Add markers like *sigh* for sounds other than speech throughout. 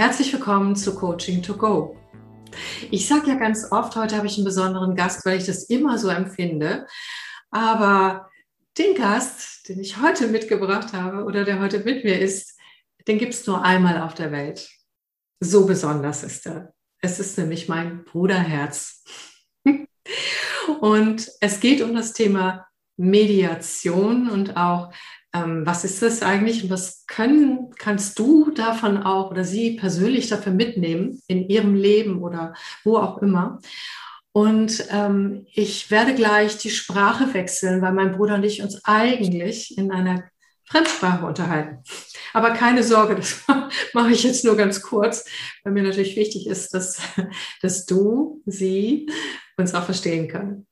Herzlich willkommen zu Coaching to Go. Ich sage ja ganz oft, heute habe ich einen besonderen Gast, weil ich das immer so empfinde. Aber den Gast, den ich heute mitgebracht habe oder der heute mit mir ist, den gibt es nur einmal auf der Welt. So besonders ist er. Es ist nämlich mein Bruderherz. *laughs* Und es geht um das Thema Mediation und auch, ähm, was ist das eigentlich und was können, kannst du davon auch oder sie persönlich dafür mitnehmen in ihrem Leben oder wo auch immer. Und ähm, ich werde gleich die Sprache wechseln, weil mein Bruder und ich uns eigentlich in einer Fremdsprache unterhalten. Aber keine Sorge, *laughs* das mache ich jetzt nur ganz kurz, weil mir natürlich wichtig ist, dass, dass du, sie uns auch verstehen können.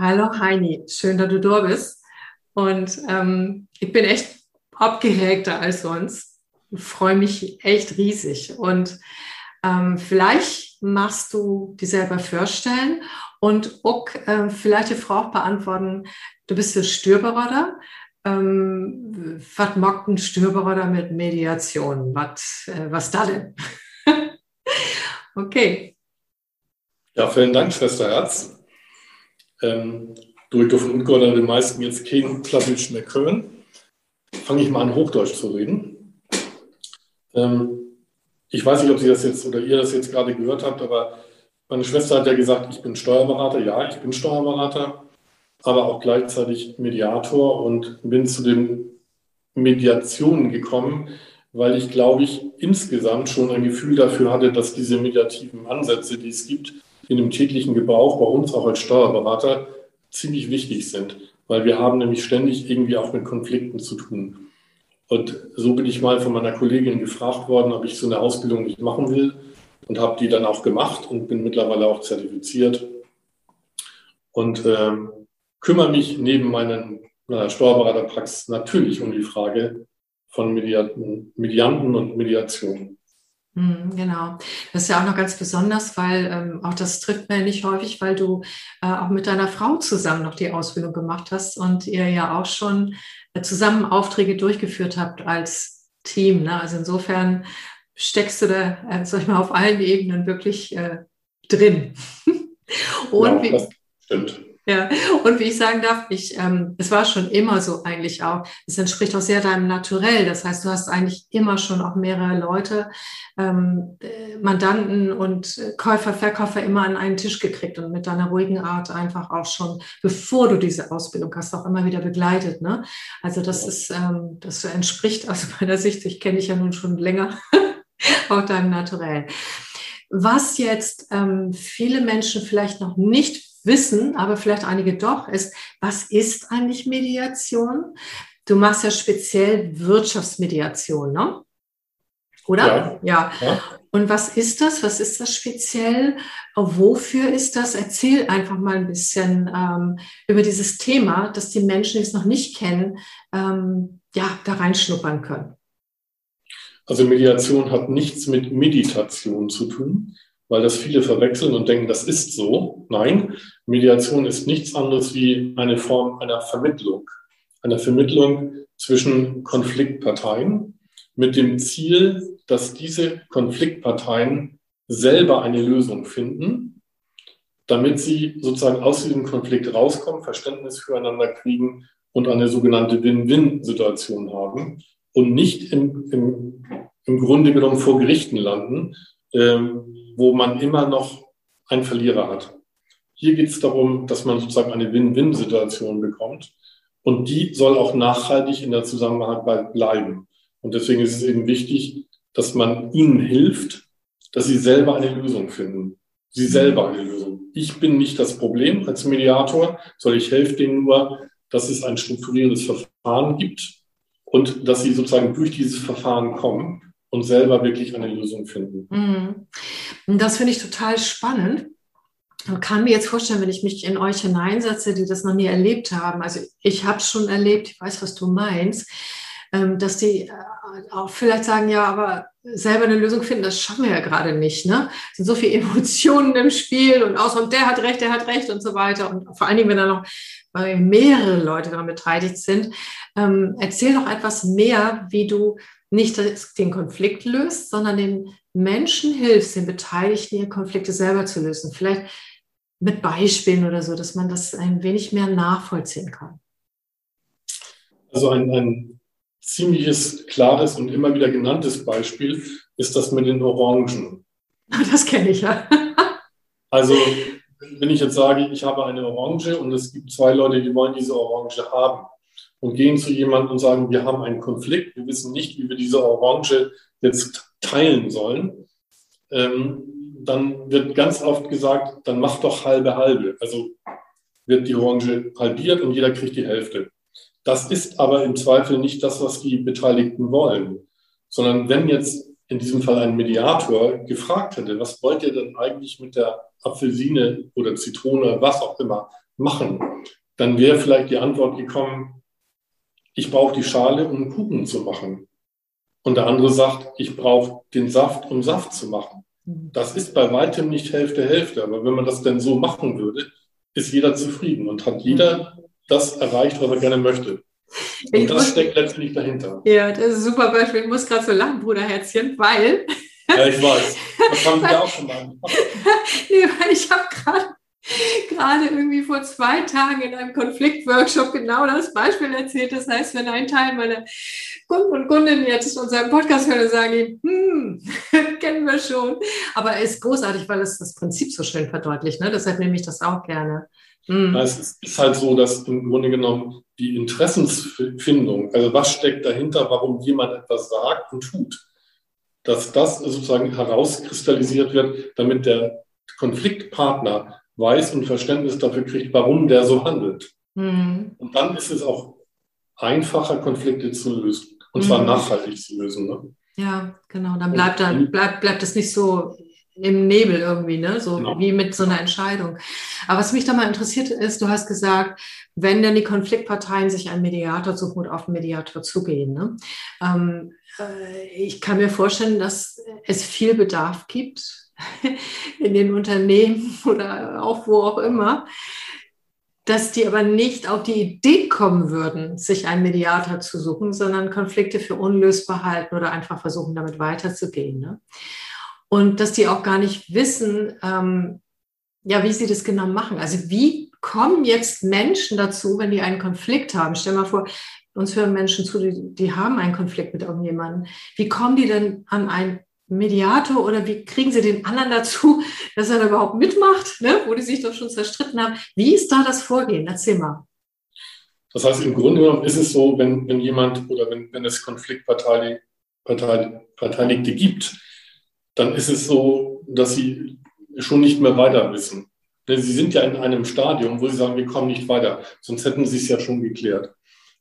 Hallo Heini, schön, dass du da bist. Und ähm, ich bin echt abgeregter als sonst. Freue mich echt riesig. Und ähm, vielleicht machst du dir selber vorstellen und auch äh, vielleicht die Frage beantworten, du bist der Stürberater. Ähm, was mag ein Stürberater mit Mediation? Was, äh, was da denn? *laughs* okay. Ja, vielen Dank, Schwester Herz. Ähm, durch dürfen Ungarn die meisten jetzt kein Plattdeutsch mehr können. Fange ich mal an, Hochdeutsch zu reden. Ähm, ich weiß nicht, ob Sie das jetzt oder ihr das jetzt gerade gehört habt, aber meine Schwester hat ja gesagt, ich bin Steuerberater. Ja, ich bin Steuerberater, aber auch gleichzeitig Mediator und bin zu den Mediationen gekommen, weil ich, glaube ich, insgesamt schon ein Gefühl dafür hatte, dass diese mediativen Ansätze, die es gibt, in dem täglichen Gebrauch bei uns auch als Steuerberater ziemlich wichtig sind, weil wir haben nämlich ständig irgendwie auch mit Konflikten zu tun. Und so bin ich mal von meiner Kollegin gefragt worden, ob ich so eine Ausbildung nicht machen will und habe die dann auch gemacht und bin mittlerweile auch zertifiziert und ähm, kümmere mich neben meinen meiner Steuerberaterpraxis natürlich um die Frage von Medianten und Mediation. Hm, genau. Das ist ja auch noch ganz besonders, weil ähm, auch das trifft mir nicht häufig, weil du äh, auch mit deiner Frau zusammen noch die Ausbildung gemacht hast und ihr ja auch schon äh, zusammen Aufträge durchgeführt habt als Team. Ne? Also insofern steckst du da, äh, sag ich mal, auf allen Ebenen wirklich äh, drin. *laughs* und ja, das stimmt. Ja, und wie ich sagen darf, ich, ähm, es war schon immer so eigentlich auch. Es entspricht auch sehr deinem Naturell. Das heißt, du hast eigentlich immer schon auch mehrere Leute, ähm, äh, Mandanten und Käufer, Verkäufer immer an einen Tisch gekriegt und mit deiner ruhigen Art einfach auch schon, bevor du diese Ausbildung hast, auch immer wieder begleitet. Ne? Also das ist, ähm, das entspricht *laughs* aus meiner Sicht, ich kenne dich ja nun schon länger, *laughs* auch deinem Naturell. Was jetzt ähm, viele Menschen vielleicht noch nicht wissen, aber vielleicht einige doch, ist, was ist eigentlich Mediation? Du machst ja speziell Wirtschaftsmediation, ne? Oder? Ja. ja. Und was ist das? Was ist das speziell? Wofür ist das? Erzähl einfach mal ein bisschen ähm, über dieses Thema, dass die Menschen, die es noch nicht kennen, ähm, ja, da reinschnuppern können. Also Mediation hat nichts mit Meditation zu tun weil das viele verwechseln und denken, das ist so. Nein, Mediation ist nichts anderes wie eine Form einer Vermittlung. Eine Vermittlung zwischen Konfliktparteien mit dem Ziel, dass diese Konfliktparteien selber eine Lösung finden, damit sie sozusagen aus diesem Konflikt rauskommen, Verständnis füreinander kriegen und eine sogenannte Win-Win-Situation haben und nicht im, im, im Grunde genommen vor Gerichten landen, ähm, wo man immer noch einen Verlierer hat. Hier geht es darum, dass man sozusagen eine Win-Win-Situation bekommt und die soll auch nachhaltig in der Zusammenarbeit bleiben. Und deswegen ist es eben wichtig, dass man ihnen hilft, dass sie selber eine Lösung finden. Sie selber eine Lösung. Ich bin nicht das Problem als Mediator, sondern ich helfe denen nur, dass es ein strukturierendes Verfahren gibt und dass sie sozusagen durch dieses Verfahren kommen und selber wirklich eine Lösung finden. Mhm. Das finde ich total spannend. Man kann mir jetzt vorstellen, wenn ich mich in euch hineinsetze, die das noch nie erlebt haben. Also ich habe es schon erlebt, ich weiß, was du meinst, ähm, dass die äh, auch vielleicht sagen, ja, aber selber eine Lösung finden, das schaffen wir ja gerade nicht. Ne? Es sind so viele *laughs* Emotionen im Spiel und außer und der hat recht, der hat recht und so weiter. Und vor allen Dingen, wenn da noch mehrere Leute daran beteiligt sind. Ähm, erzähl noch etwas mehr, wie du nicht den Konflikt löst, sondern den Menschen hilfst, den Beteiligten ihre Konflikte selber zu lösen. Vielleicht mit Beispielen oder so, dass man das ein wenig mehr nachvollziehen kann. Also ein, ein ziemliches, klares und immer wieder genanntes Beispiel ist das mit den Orangen. *laughs* Das kenne ich ja. *laughs* Also wenn ich jetzt sage, ich habe eine Orange und es gibt zwei Leute, die wollen diese Orange haben und gehen zu jemandem und sagen, wir haben einen Konflikt, wir wissen nicht, wie wir diese Orange jetzt teilen sollen, ähm, dann wird ganz oft gesagt, dann mach doch halbe halbe. Also wird die Orange halbiert und jeder kriegt die Hälfte. Das ist aber im Zweifel nicht das, was die Beteiligten wollen, sondern wenn jetzt in diesem Fall ein Mediator gefragt hätte, was wollt ihr denn eigentlich mit der Apfelsine oder Zitrone, was auch immer, machen, dann wäre vielleicht die Antwort gekommen, ich brauche die Schale, um Kuchen zu machen. Und der andere sagt, ich brauche den Saft, um Saft zu machen. Mhm. Das ist bei weitem nicht Hälfte, Hälfte. Aber wenn man das denn so machen würde, ist jeder zufrieden und hat jeder das erreicht, was er gerne möchte. Und ich das muss, steckt letztlich dahinter. Ja, das ist ein super Beispiel. Ich muss gerade so lachen, Bruderherzchen, weil. Ja, ich weiß. Das haben wir auch schon mal *laughs* gemacht. nee, weil ich habe gerade *laughs* gerade irgendwie vor zwei Tagen in einem Konfliktworkshop genau das Beispiel erzählt. Das heißt, wenn ein Teil meiner Kunden und Kundinnen jetzt unseren Podcast hören, sagen die, hm, *laughs* kennen wir schon. Aber ist großartig, weil es das Prinzip so schön verdeutlicht. Ne? Deshalb nehme ich das auch gerne. Hm. Es ist halt so, dass im Grunde genommen die Interessensfindung, also was steckt dahinter, warum jemand etwas sagt und tut, dass das sozusagen herauskristallisiert wird, damit der Konfliktpartner weiß und Verständnis dafür kriegt, warum der so handelt. Mhm. Und dann ist es auch einfacher, Konflikte zu lösen. Und zwar mhm. nachhaltig zu lösen. Ne? Ja, genau. Dann bleibt, dann bleibt, bleibt es nicht so im Nebel irgendwie, ne? so genau. wie mit so einer Entscheidung. Aber was mich da mal interessiert ist, du hast gesagt, wenn denn die Konfliktparteien sich einen Mediator suchen und auf den Mediator zugehen. Ne? Ähm, äh, ich kann mir vorstellen, dass es viel Bedarf gibt *laughs* in den Unternehmen oder auch wo auch immer, dass die aber nicht auf die Idee kommen würden, sich einen Mediator zu suchen, sondern Konflikte für unlösbar halten oder einfach versuchen, damit weiterzugehen. Ne? Und dass die auch gar nicht wissen, ähm, ja, wie sie das genau machen. Also wie kommen jetzt Menschen dazu, wenn die einen Konflikt haben? Stell mal vor, uns hören Menschen zu, die, die haben einen Konflikt mit irgendjemandem. Wie kommen die denn an einen Mediator oder wie kriegen Sie den anderen dazu, *laughs* dass er da überhaupt mitmacht, ne? wo die sich doch schon zerstritten haben? Wie ist da das Vorgehen? Erzähl mal. Das heißt, im Grunde genommen ist es so, wenn, wenn jemand oder wenn, wenn es Konfliktparteiligte gibt, dann ist es so, dass sie schon nicht mehr weiter wissen. Sie sind ja in einem Stadium, wo sie sagen, wir kommen nicht weiter, sonst hätten sie es ja schon geklärt.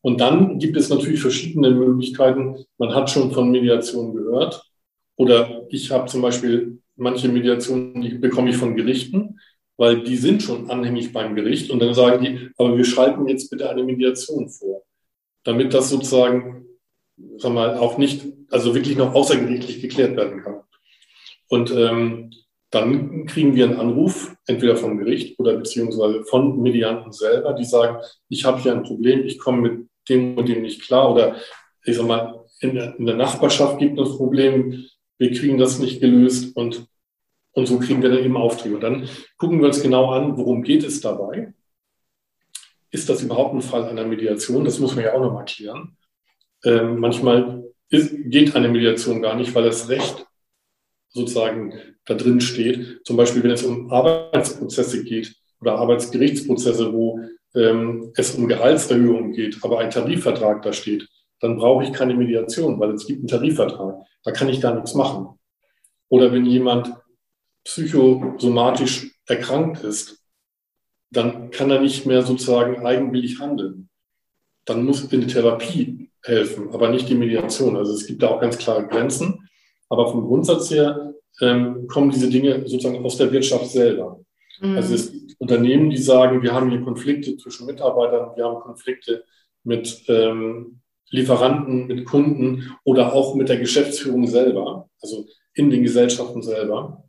Und dann gibt es natürlich verschiedene Möglichkeiten. Man hat schon von Mediation gehört. Oder ich habe zum Beispiel manche Mediationen, die bekomme ich von Gerichten, weil die sind schon anhängig beim Gericht. Und dann sagen die, aber wir schreiben jetzt bitte eine Mediation vor, damit das sozusagen, sagen wir mal, auch nicht, also wirklich noch außergerichtlich geklärt werden kann. Und ähm, dann kriegen wir einen Anruf, entweder vom Gericht oder beziehungsweise von Medianten selber, die sagen, ich habe hier ein Problem, ich komme mit dem und dem nicht klar. Oder ich sag mal, in der, Nachbarschaft gibt es ein Problem, wir kriegen das nicht gelöst und, und so kriegen wir dann eben Aufträge. Und dann gucken wir uns genau an, worum geht es dabei? Ist das überhaupt ein Fall einer Mediation? Das muss man ja auch noch mal klären. Ähm, manchmal ist, geht eine Mediation gar nicht, weil das Recht sozusagen da drin steht. Zum Beispiel, wenn es um Arbeitsprozesse geht oder Arbeitsgerichtsprozesse, wo ähm, es um Gehaltserhöhungen geht, aber ein Tarifvertrag da steht, dann brauche ich keine Mediation, weil es gibt einen Tarifvertrag. Da kann ich gar nichts machen. Oder wenn jemand psychosomatisch erkrankt ist, dann kann er nicht mehr sozusagen eigenwillig handeln. Dann muss eine Therapie helfen, aber nicht die Mediation. Also es gibt da auch ganz klare Grenzen. Aber vom Grundsatz her ähm, kommen diese Dinge sozusagen aus der Wirtschaft selber. Mhm. Also es gibt Unternehmen, die sagen, wir haben hier Konflikte zwischen Mitarbeitern, wir haben Konflikte mit ähm, Lieferanten, mit Kunden oder auch mit der Geschäftsführung selber, also in den Gesellschaften selber,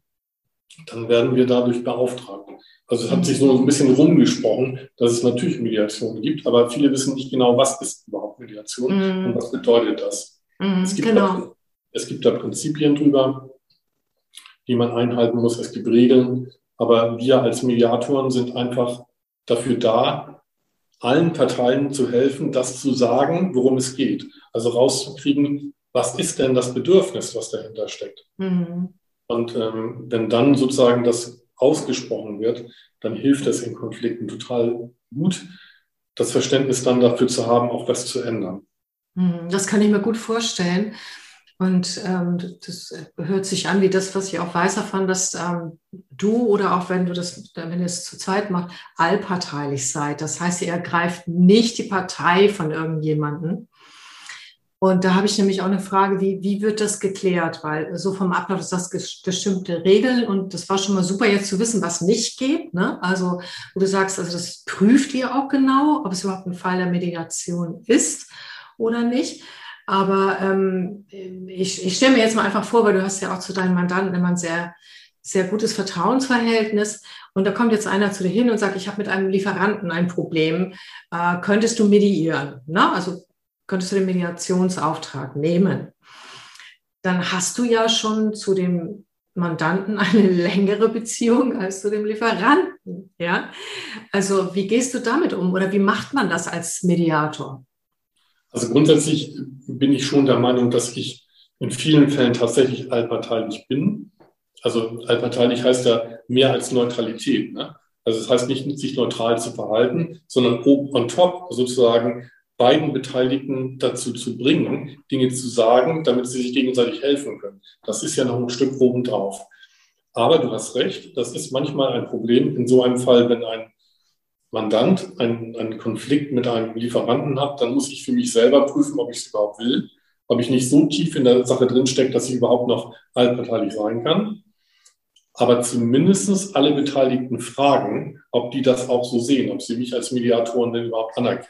dann werden wir dadurch beauftragt. Also es hat sich so ein bisschen rumgesprochen, dass es natürlich Mediation gibt, aber viele wissen nicht genau, was ist überhaupt Mediation mm. und was bedeutet das. Mhm, es, gibt genau. da, es gibt da Prinzipien drüber, die man einhalten muss. Es gibt Regeln. Aber wir als Mediatoren sind einfach dafür da, allen Parteien zu helfen, das zu sagen, worum es geht. Also rauszukriegen, was ist denn das Bedürfnis, was dahinter steckt. Mhm. Und ähm, wenn dann sozusagen das ausgesprochen wird, dann hilft es in Konflikten total gut, das Verständnis dann dafür zu haben, auch was zu ändern. Mhm, das kann ich mir gut vorstellen. Und ähm, das hört sich an wie das, was ich auch weiß davon, dass ähm, du oder auch wenn du das, wenn ihr es zu zweit macht, allparteilich seid. Das heißt, ihr ergreift nicht die Partei von irgendjemanden. Und da habe ich nämlich auch eine Frage, wie, wie wird das geklärt? Weil so vom Ablauf ist das bestimmte Regeln und das war schon mal super jetzt zu wissen, was nicht geht. Ne? Also, wo du sagst, also das prüft ihr auch genau, ob es überhaupt ein Fall der Mediation ist oder nicht. Aber ähm, ich, ich stelle mir jetzt mal einfach vor, weil du hast ja auch zu deinen Mandanten immer ein sehr, sehr gutes Vertrauensverhältnis. Und da kommt jetzt einer zu dir hin und sagt, ich habe mit einem Lieferanten ein Problem. Äh, könntest du mediieren? Na, also könntest du den Mediationsauftrag nehmen? Dann hast du ja schon zu dem Mandanten eine längere Beziehung als zu dem Lieferanten. Ja, also wie gehst du damit um oder wie macht man das als Mediator? Also grundsätzlich bin ich schon der Meinung, dass ich in vielen Fällen tatsächlich allparteilich bin. Also allparteilich heißt ja mehr als Neutralität. Ne? Also das heißt nicht, sich neutral zu verhalten, sondern on top sozusagen beiden Beteiligten dazu zu bringen, Dinge zu sagen, damit sie sich gegenseitig helfen können. Das ist ja noch ein Stück oben drauf. Aber du hast recht, das ist manchmal ein Problem in so einem Fall, wenn ein Mandant einen, einen Konflikt mit einem Lieferanten hat, dann muss ich für mich selber prüfen, ob ich es überhaupt will, ob ich nicht so tief in der Sache drinstecke, dass ich überhaupt noch allparteilich sein kann. Aber zumindest alle Beteiligten fragen, ob die das auch so sehen, ob sie mich als Mediatoren denn überhaupt anerkennen.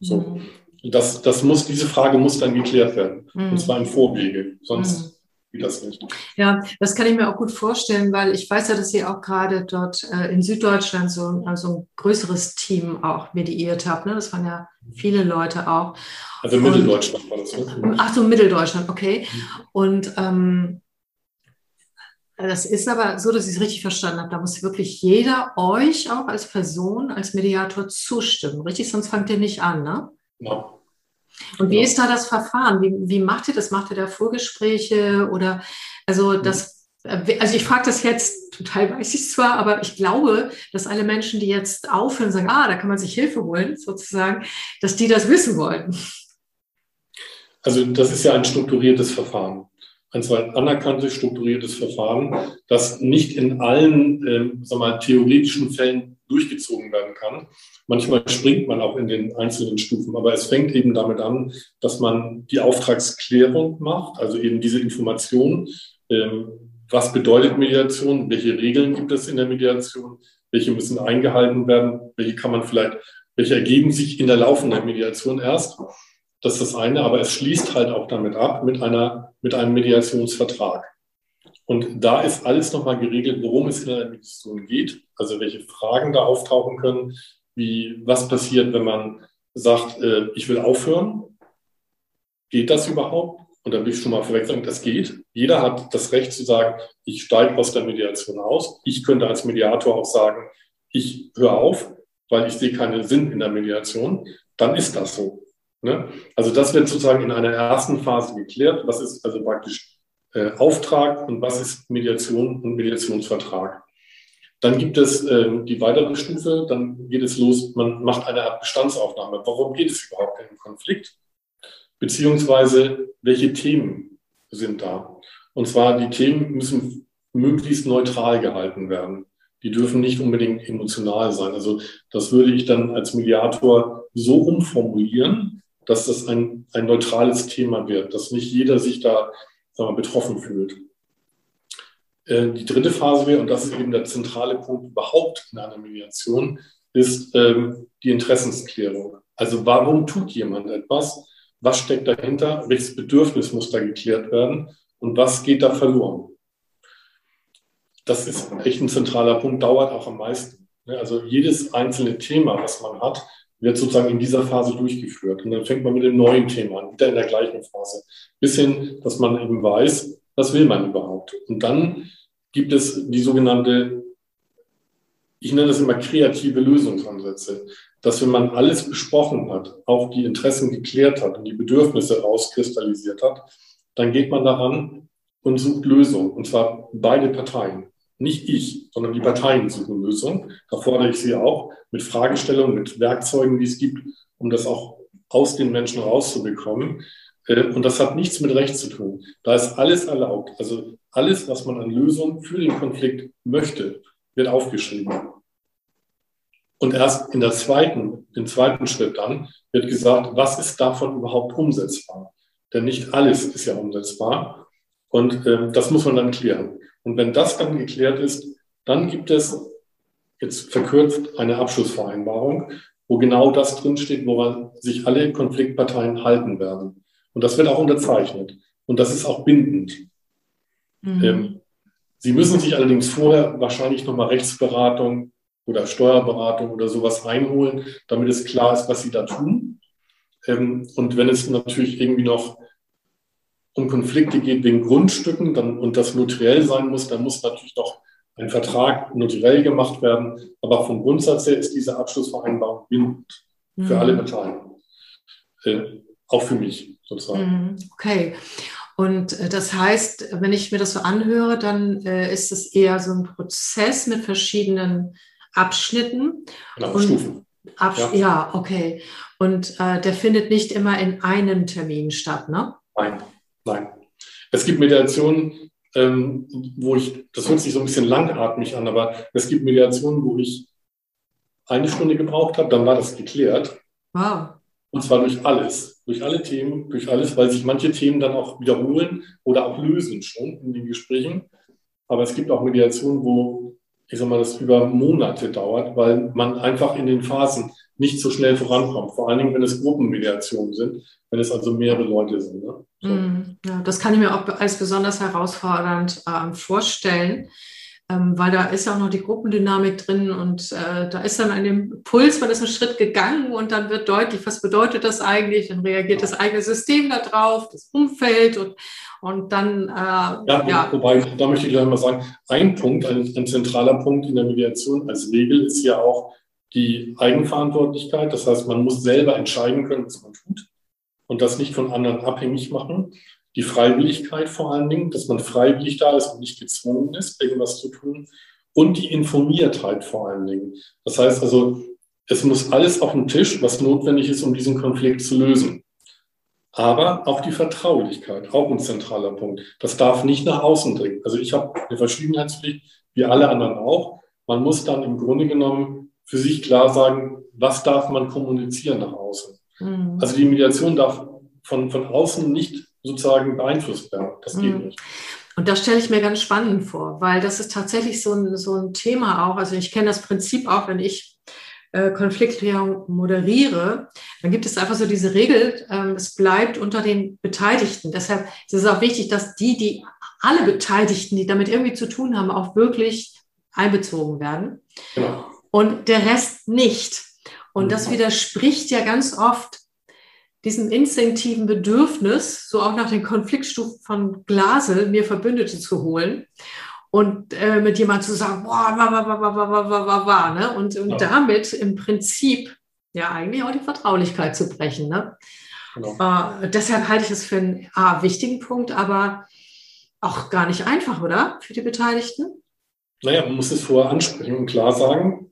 So. Mhm. Das, das muss, diese Frage muss dann geklärt werden. Mhm. Und zwar im Vorwege. Sonst mhm geht das nicht. Ja, das kann ich mir auch gut vorstellen, weil ich weiß ja, dass ihr auch gerade dort äh, in Süddeutschland so also ein größeres Team auch mediiert habt. Ne? Das waren ja viele Leute auch. Also Und, Mitteldeutschland war das. Ne? Ach so, Mitteldeutschland, okay. Und ähm, das ist aber so, dass ich es richtig verstanden habe. Da muss wirklich jeder euch auch als Person, als Mediator zustimmen. Richtig? Sonst fangt ihr nicht an, ne? Genau. Und wie ja. ist da das Verfahren? Wie, wie macht ihr das? Macht ihr da Vorgespräche oder also mhm. das, also ich frage das jetzt, total weiß ich zwar, aber ich glaube, dass alle Menschen, die jetzt aufhören und sagen, ah, da kann man sich Hilfe holen, sozusagen, dass die das wissen wollen. Also das ist ja ein strukturiertes Verfahren. Ein zwar anerkanntes, strukturiertes Verfahren, das nicht in allen äh, sag mal, theoretischen Fällen durchgezogen werden kann. Manchmal springt man auch in den einzelnen Stufen, aber es fängt eben damit an, dass man die Auftragsklärung macht, also eben diese Information, ähm, was bedeutet Mediation, welche Regeln gibt es in der Mediation, welche müssen eingehalten werden, welche kann man vielleicht, welche ergeben sich in der laufenden Mediation erst. Das ist das eine, aber es schließt halt auch damit ab mit einer, mit einem Mediationsvertrag. Und da ist alles nochmal geregelt, worum es in der Mediation geht, also welche Fragen da auftauchen können, wie was passiert, wenn man sagt, äh, ich will aufhören. Geht das überhaupt? Und dann will ich schon mal vorweg sagen, das geht. Jeder hat das Recht zu sagen, ich steige aus der Mediation aus. Ich könnte als Mediator auch sagen, ich höre auf, weil ich sehe keinen Sinn in der Mediation. Dann ist das so. Ne? Also das wird sozusagen in einer ersten Phase geklärt. Was ist also praktisch äh, Auftrag und was ist Mediation und Mediationsvertrag. Dann gibt es äh, die weitere Stufe, dann geht es los, man macht eine Art Bestandsaufnahme. Warum geht es überhaupt im Konflikt? Beziehungsweise, welche Themen sind da? Und zwar, die Themen müssen möglichst neutral gehalten werden. Die dürfen nicht unbedingt emotional sein. Also das würde ich dann als Mediator so umformulieren, dass das ein, ein neutrales Thema wird, dass nicht jeder sich da sagen wir, betroffen fühlt. Äh, die dritte Phase wäre, und das ist eben der zentrale Punkt überhaupt in einer Mediation, ist ähm, die Interessensklärung. Also warum tut jemand etwas? Was steckt dahinter? Welches Bedürfnis muss da geklärt werden? Und was geht da verloren? Das ist echt ein zentraler Punkt, dauert auch am meisten. Also jedes einzelne Thema, was man hat, wird sozusagen in dieser Phase durchgeführt. Und dann fängt man mit dem neuen Thema an, wieder in der gleichen Phase. Bis hin, dass man eben weiß, was will man überhaupt. Und dann gibt es die sogenannte, ich nenne das immer kreative Lösungsansätze, dass wenn man alles besprochen hat, auch die Interessen geklärt hat und die Bedürfnisse rauskristallisiert hat, dann geht man daran und sucht Lösungen. Und zwar beide Parteien. Nicht ich, sondern die Parteien suchen Lösungen. Da fordere ich sie auch mit Fragestellungen, mit Werkzeugen, die es gibt, um das auch aus den Menschen rauszubekommen. Äh, und das hat nichts mit Recht zu tun. Da ist alles erlaubt. Also alles, was man an Lösungen für den Konflikt möchte, wird aufgeschrieben. Und erst in der zweiten, im zweiten Schritt dann wird gesagt, was ist davon überhaupt umsetzbar? Denn nicht alles ist ja umsetzbar. Und äh, das muss man dann klären. Und wenn das dann geklärt ist, dann gibt es jetzt verkürzt eine Abschlussvereinbarung, wo genau das drinsteht, woran sich alle Konfliktparteien halten werden. Und das wird auch unterzeichnet. Und das ist auch bindend. Mhm. Ähm, Sie müssen sich allerdings vorher wahrscheinlich nochmal Rechtsberatung oder Steuerberatung oder sowas einholen, damit es klar ist, was Sie da tun. Ähm, und wenn es natürlich irgendwie noch um Konflikte geht wegen Grundstücken dann, und das notariell sein muss, dann muss natürlich noch ein Vertrag notariell gemacht werden. Aber vom Grundsatz her ist diese Abschlussvereinbarung bindend für mhm. alle Parteien. Äh, auch für mich sozusagen. Mhm. Okay. Und äh, das heißt, wenn ich mir das so anhöre, dann äh, ist es eher so ein Prozess mit verschiedenen Abschnitten. Genau, und Stufen. Absch ja. ja. okay. Und äh, der findet nicht immer in einem Termin statt, ne? Nein, nein. Es gibt Mediationen, ähm, wo ich, das hört sich so ein bisschen langatmig an, aber es gibt Mediationen, wo ich eine Stunde gebraucht habe, dann war das geklärt. Wow. Und zwar durch alles, durch alle Themen, durch alles, weil sich manche Themen dann auch wiederholen oder auch lösen schon in den Gesprächen. Aber es gibt auch Mediationen, wo, ich sag mal, das über Monate dauert, weil man einfach in den Phasen nicht so schnell vorankommt. Vor allen Dingen, wenn es Gruppenmediationen sind, wenn es also mehrere Leute sind. Ne? So. Mm, ja, das kann ich mir auch als besonders herausfordernd äh, vorstellen ähm, weil da ist ja auch noch die Gruppendynamik drin und äh, da ist dann an dem Puls, man ist einen Schritt gegangen und dann wird deutlich, was bedeutet das eigentlich? Dann reagiert das eigene System darauf, das Umfeld und, und dann. Äh, ja, ja, wobei, da möchte ich gleich mal sagen, ein Punkt, ein, ein zentraler Punkt in der Mediation als Regel ist ja auch die Eigenverantwortlichkeit. Das heißt, man muss selber entscheiden können, was man tut und das nicht von anderen abhängig machen die Freiwilligkeit vor allen Dingen, dass man freiwillig da ist und nicht gezwungen ist, irgendwas zu tun. Und die Informiertheit vor allen Dingen. Das heißt also, es muss alles auf den Tisch, was notwendig ist, um diesen Konflikt zu lösen. Aber auch die Vertraulichkeit, auch ein zentraler Punkt. Das darf nicht nach außen dringen. Also ich habe eine Verschwiegenheitspflicht, wie alle anderen auch. Man muss dann im Grunde genommen für sich klar sagen, was darf man kommunizieren nach außen. Mhm. Also die Mediation darf von, von außen nicht sozusagen beeinflusst werden. Das geht mhm. nicht. Und das stelle ich mir ganz spannend vor, weil das ist tatsächlich so ein, so ein Thema auch. Also ich kenne das Prinzip auch, wenn ich äh, Konfliktklärung moderiere, dann gibt es einfach so diese Regel, ähm, es bleibt unter den Beteiligten. Deshalb ist es auch wichtig, dass die, die alle Beteiligten, die damit irgendwie zu tun haben, auch wirklich einbezogen werden. Genau. Und der Rest nicht. Und das mhm. widerspricht ja ganz oft diesem instinktiven Bedürfnis, so auch nach den Konfliktstufen von Glasel, mir Verbündete zu holen und äh, mit jemandem zu sagen, boah, wa, wa, wa, wa, wa, wa, wa, wa, ne? und, und ja. damit im Prinzip ja eigentlich auch die Vertraulichkeit zu brechen. Ne? Genau. Äh, deshalb halte ich es für einen ah, wichtigen Punkt, aber auch gar nicht einfach, oder? Für die Beteiligten? Naja, man muss es vorher ansprechen und klar sagen,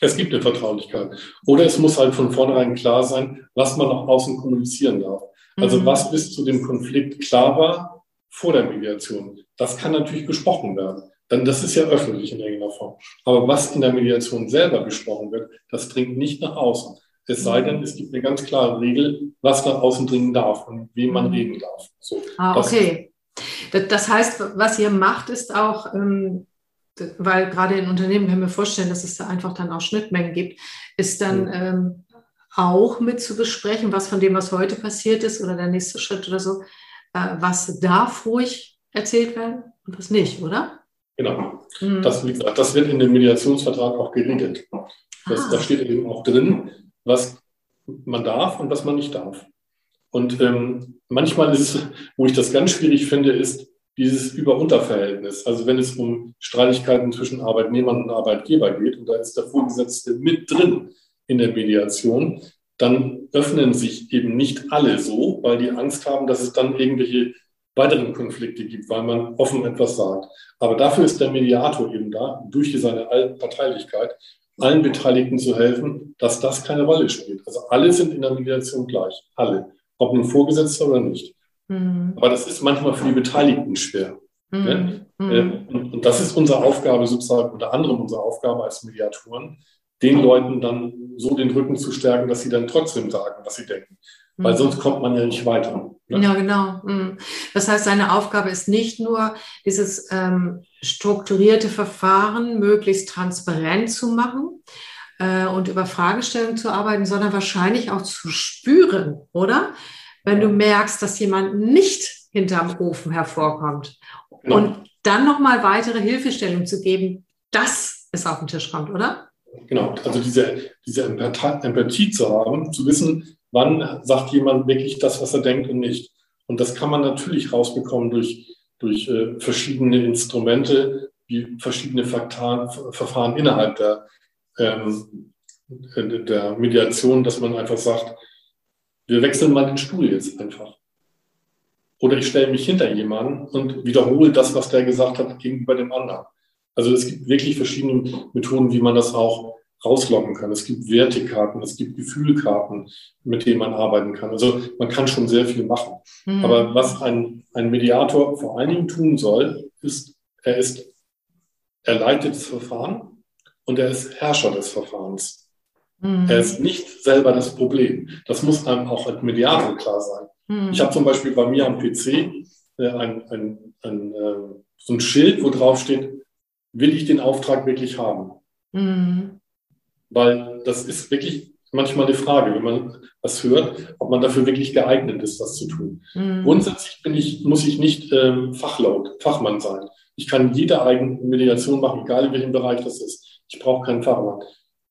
es gibt eine Vertraulichkeit. Oder es muss halt von vornherein klar sein, was man nach außen kommunizieren darf. Also mhm. was bis zu dem Konflikt klar war vor der Mediation. Das kann natürlich besprochen werden. Dann, das ist ja öffentlich in irgendeiner Form. Aber was in der Mediation selber besprochen wird, das dringt nicht nach außen. Es sei denn, es gibt eine ganz klare Regel, was nach außen dringen darf und wem man mhm. reden darf. So, ah, okay. Das heißt, was ihr macht, ist auch, ähm, weil gerade in Unternehmen können wir vorstellen, dass es da einfach dann auch Schnittmengen gibt, ist dann ähm, auch mit zu besprechen, was von dem, was heute passiert ist oder der nächste Schritt oder so, äh, was darf ruhig erzählt werden und was nicht, oder? Genau. Mhm. Das, das wird in dem Mediationsvertrag auch geregelt. Das, ah. Da steht eben auch drin, was man darf und was man nicht darf. Und ähm, manchmal ist es, wo ich das ganz schwierig finde, ist dieses Über-Unter-Verhältnis. Also wenn es um Streitigkeiten zwischen Arbeitnehmern und Arbeitgeber geht und da ist der Vorgesetzte mit drin in der Mediation, dann öffnen sich eben nicht alle so, weil die Angst haben, dass es dann irgendwelche weiteren Konflikte gibt, weil man offen etwas sagt. Aber dafür ist der Mediator eben da, durch seine Parteilichkeit, allen Beteiligten zu helfen, dass das keine Rolle spielt. Also alle sind in der Mediation gleich, alle, ob nun Vorgesetzter oder nicht. Mhm. Aber das ist manchmal für die Beteiligten schwer. Mhm. Ne? Mhm. Und, und das ist unsere Aufgabe sozusagen, unter anderem unsere Aufgabe als Mediatoren, den Leuten dann so den Rücken zu stärken, dass sie dann trotzdem sagen, was sie denken. Weil mhm. sonst kommt man ja nicht weiter. Ne? Ja, genau. Das heißt, seine Aufgabe ist nicht nur, dieses ähm, strukturierte Verfahren möglichst transparent zu machen äh, und über Fragestellungen zu arbeiten, sondern wahrscheinlich auch zu spüren, oder? Wenn du merkst, dass jemand nicht hinterm Ofen hervorkommt. Genau. Und dann nochmal weitere Hilfestellung zu geben, dass es auf den Tisch kommt, oder? Genau, also diese, diese Empathie zu haben, zu wissen, wann sagt jemand wirklich das, was er denkt und nicht. Und das kann man natürlich rausbekommen durch, durch äh, verschiedene Instrumente, wie verschiedene Faktoren, Verfahren innerhalb der, ähm, der Mediation, dass man einfach sagt, wir wechseln mal den Stuhl jetzt einfach. Oder ich stelle mich hinter jemanden und wiederhole das, was der gesagt hat, gegenüber dem anderen. Also es gibt wirklich verschiedene Methoden, wie man das auch rauslocken kann. Es gibt Wertekarten, es gibt Gefühlkarten, mit denen man arbeiten kann. Also man kann schon sehr viel machen. Mhm. Aber was ein, ein Mediator vor allen Dingen tun soll, ist, er ist, er leitet das Verfahren und er ist Herrscher des Verfahrens. Mhm. Er ist nicht selber das Problem. Das muss einem auch als Mediator klar sein. Mhm. Ich habe zum Beispiel bei mir am PC äh, ein, ein, ein, äh, so ein Schild, wo drauf steht, will ich den Auftrag wirklich haben? Mhm. Weil das ist wirklich manchmal eine Frage, wenn man was hört, ob man dafür wirklich geeignet ist, das zu tun. Mhm. Grundsätzlich bin ich, muss ich nicht ähm, Fachlaut, Fachmann sein. Ich kann jede eigene Mediation machen, egal in welchem Bereich das ist. Ich brauche keinen Fachmann.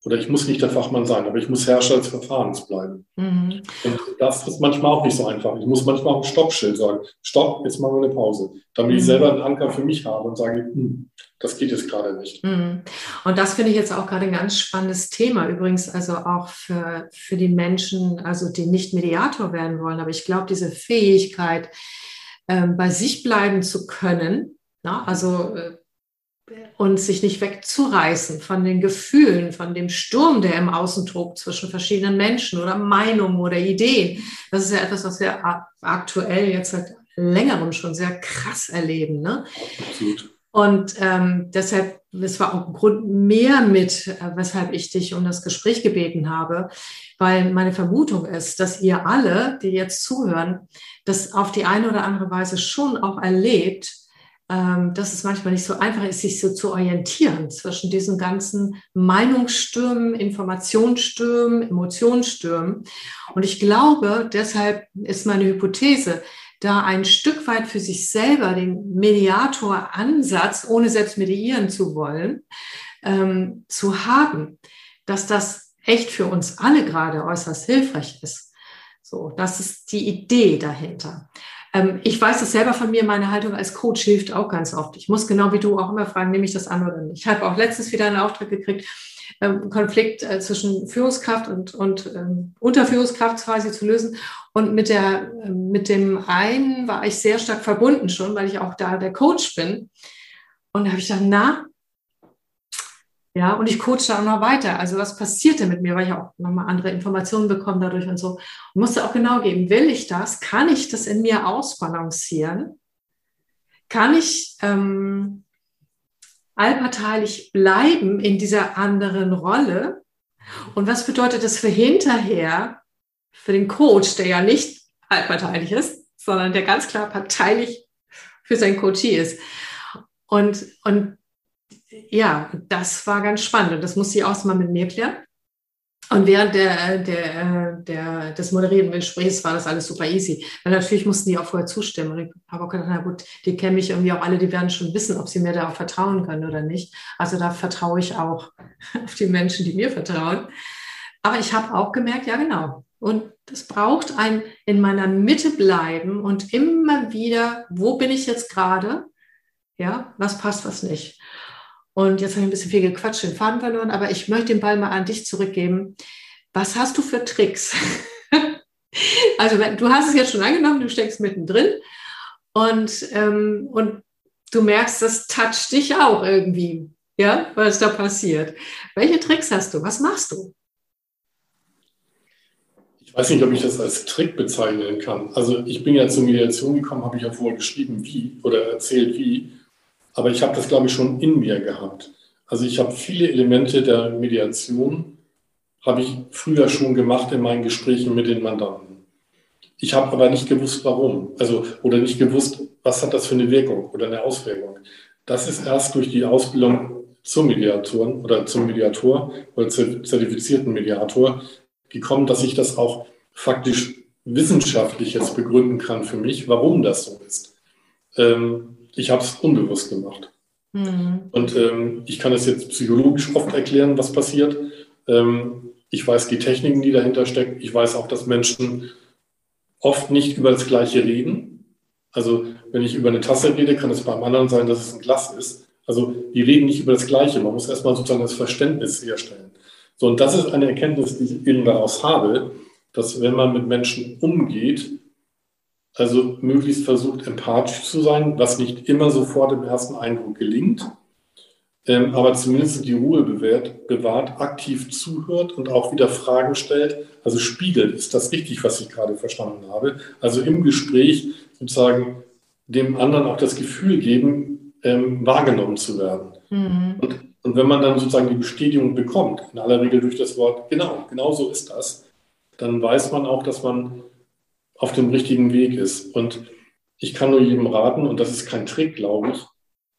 Oder ich muss nicht der Fachmann sein, aber ich muss Herrscher des Verfahrens bleiben. Mhm. Und das ist manchmal auch nicht so einfach. Ich muss manchmal auch ein Stoppschild sagen. Stopp, jetzt machen wir eine Pause. Damit mhm. ich selber einen Anker für mich habe und sage, hm, das geht jetzt gerade nicht. Mhm. Und das finde ich jetzt auch gerade ein ganz spannendes Thema. Übrigens also auch für, für die Menschen, also die nicht Mediator werden wollen. Aber ich glaube, diese Fähigkeit, ähm, bei sich bleiben zu können, na, also äh, und sich nicht wegzureißen von den Gefühlen, von dem Sturm, der im Außen tobt zwischen verschiedenen Menschen oder Meinungen oder Ideen. Das ist ja etwas, was wir aktuell jetzt seit längerem schon sehr krass erleben. Ne? Absolut. Und ähm, deshalb, es war auch ein Grund mehr mit, äh, weshalb ich dich um das Gespräch gebeten habe, weil meine Vermutung ist, dass ihr alle, die jetzt zuhören, das auf die eine oder andere Weise schon auch erlebt, dass es manchmal nicht so einfach ist, sich so zu orientieren zwischen diesen ganzen Meinungsstürmen, Informationsstürmen, Emotionsstürmen. Und ich glaube, deshalb ist meine Hypothese, da ein Stück weit für sich selber den Mediator-Ansatz, ohne selbst mediieren zu wollen, ähm, zu haben, dass das echt für uns alle gerade äußerst hilfreich ist. So, das ist die Idee dahinter. Ähm, ich weiß es selber von mir, meine Haltung als Coach hilft auch ganz oft. Ich muss genau wie du auch immer fragen, nehme ich das an oder nicht. Ich habe auch letztens wieder einen Auftrag gekriegt, ähm, Konflikt äh, zwischen Führungskraft und, und ähm, Unterführungskraft quasi zu lösen. Und mit, der, äh, mit dem einen war ich sehr stark verbunden schon, weil ich auch da der Coach bin. Und da habe ich gedacht, na, ja, und ich coache da auch noch weiter. Also was passiert denn mit mir, weil ich auch nochmal andere Informationen bekomme dadurch und so. Und musste auch genau geben, will ich das? Kann ich das in mir ausbalancieren? Kann ich ähm, allparteilich bleiben in dieser anderen Rolle? Und was bedeutet das für hinterher, für den Coach, der ja nicht allparteilich ist, sondern der ganz klar parteilich für sein Coachie ist? Und, und ja, das war ganz spannend und das musste ich auch mal mit mir klären. Und während der, der, der, des moderierten Gesprächs war das alles super easy. Weil natürlich mussten die auch vorher zustimmen. Und ich habe auch gedacht, na gut, die kennen mich irgendwie auch alle, die werden schon wissen, ob sie mir da auch vertrauen können oder nicht. Also da vertraue ich auch *laughs* auf die Menschen, die mir vertrauen. Aber ich habe auch gemerkt, ja genau. Und das braucht ein in meiner Mitte bleiben und immer wieder, wo bin ich jetzt gerade? Ja, was passt, was nicht. Und jetzt habe ich ein bisschen viel gequatscht, den Faden verloren, aber ich möchte den Ball mal an dich zurückgeben. Was hast du für Tricks? *laughs* also du hast es jetzt schon angenommen, du steckst mittendrin und, ähm, und du merkst, das toucht dich auch irgendwie, ja, was da passiert. Welche Tricks hast du? Was machst du? Ich weiß nicht, ob ich das als Trick bezeichnen kann. Also ich bin ja zur Mediation gekommen, habe ich ja vorher geschrieben, wie oder erzählt, wie. Aber ich habe das, glaube ich, schon in mir gehabt. Also ich habe viele Elemente der Mediation, habe ich früher schon gemacht in meinen Gesprächen mit den Mandanten. Ich habe aber nicht gewusst, warum. Also, oder nicht gewusst, was hat das für eine Wirkung oder eine Auswirkung. Das ist erst durch die Ausbildung zum Mediatoren oder zum Mediator oder zertifizierten Mediator gekommen, dass ich das auch faktisch wissenschaftlich jetzt begründen kann für mich, warum das so ist. Ähm, ich habe es unbewusst gemacht. Mhm. Und ähm, ich kann es jetzt psychologisch oft erklären, was passiert. Ähm, ich weiß die Techniken, die dahinter stecken. Ich weiß auch, dass Menschen oft nicht über das Gleiche reden. Also wenn ich über eine Tasse rede, kann es beim anderen sein, dass es ein Glas ist. Also die reden nicht über das Gleiche. Man muss erstmal sozusagen das Verständnis herstellen. So, und das ist eine Erkenntnis, die ich eben daraus habe, dass wenn man mit Menschen umgeht, also möglichst versucht, empathisch zu sein, was nicht immer sofort im ersten Eindruck gelingt, ähm, aber zumindest die Ruhe bewährt, bewahrt, aktiv zuhört und auch wieder Fragen stellt. Also spiegelt, ist das richtig, was ich gerade verstanden habe? Also im Gespräch sozusagen dem anderen auch das Gefühl geben, ähm, wahrgenommen zu werden. Mhm. Und, und wenn man dann sozusagen die Bestätigung bekommt, in aller Regel durch das Wort, genau, genau so ist das, dann weiß man auch, dass man auf dem richtigen Weg ist. Und ich kann nur jedem raten, und das ist kein Trick, glaube ich,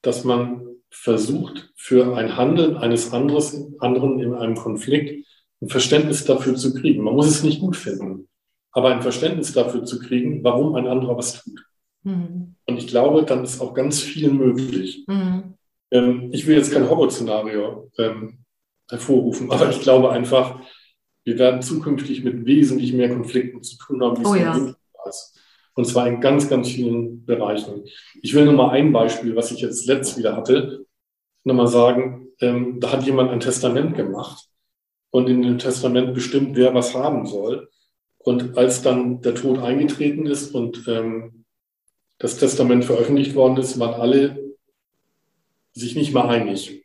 dass man versucht, für ein Handeln eines anderes, anderen in einem Konflikt ein Verständnis dafür zu kriegen. Man muss es nicht gut finden, aber ein Verständnis dafür zu kriegen, warum ein anderer was tut. Mhm. Und ich glaube, dann ist auch ganz viel möglich. Mhm. Ähm, ich will jetzt kein Horrorszenario ähm, hervorrufen, aber ich glaube einfach, wir werden zukünftig mit wesentlich mehr Konflikten zu tun haben, wie es oh, ja. ist. Und zwar in ganz, ganz vielen Bereichen. Ich will nur mal ein Beispiel, was ich jetzt letzt wieder hatte, nochmal sagen. Ähm, da hat jemand ein Testament gemacht und in dem Testament bestimmt, wer was haben soll. Und als dann der Tod eingetreten ist und ähm, das Testament veröffentlicht worden ist, waren alle sich nicht mal einig,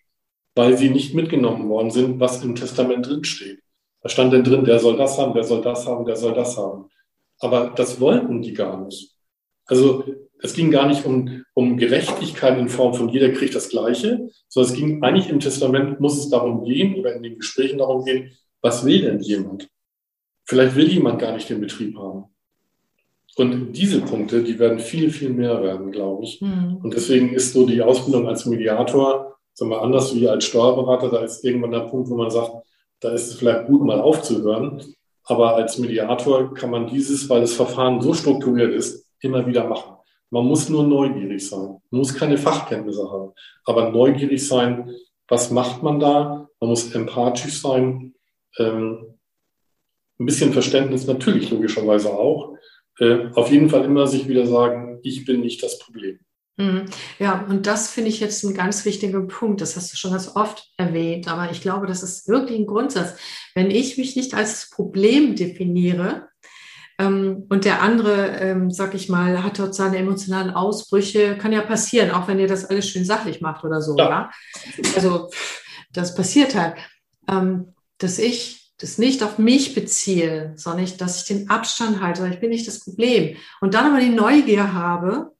weil sie nicht mitgenommen worden sind, was im Testament drinsteht. Da stand denn drin, der soll das haben, der soll das haben, der soll das haben. Aber das wollten die gar nicht. Also es ging gar nicht um, um Gerechtigkeit in Form von jeder kriegt das Gleiche, sondern es ging eigentlich im Testament, muss es darum gehen oder in den Gesprächen darum gehen, was will denn jemand? Vielleicht will jemand gar nicht den Betrieb haben. Und diese Punkte, die werden viel, viel mehr werden, glaube ich. Mhm. Und deswegen ist so die Ausbildung als Mediator, sagen wir anders wie als Steuerberater, da ist irgendwann der Punkt, wo man sagt, da ist es vielleicht gut, mal aufzuhören. Aber als Mediator kann man dieses, weil das Verfahren so strukturiert ist, immer wieder machen. Man muss nur neugierig sein. Man muss keine Fachkenntnisse haben, aber neugierig sein, was macht man da? Man muss empathisch sein, ähm, ein bisschen Verständnis natürlich logischerweise auch. Äh, auf jeden Fall immer sich wieder sagen, ich bin nicht das Problem. Mhm. Ja, und das finde ich jetzt ein ganz wichtiger Punkt. Das hast du schon ganz oft erwähnt, aber ich glaube, das ist wirklich ein Grundsatz. Wenn ich mich nicht als Problem definiere ähm, und der andere, ähm, sag ich mal, hat dort seine emotionalen Ausbrüche, kann ja passieren, auch wenn ihr das alles schön sachlich macht oder so. Ja. ja? Also das passiert halt, ähm, dass ich das nicht auf mich beziehe, sondern ich, dass ich den Abstand halte, ich bin nicht das Problem. Und dann aber die Neugier habe,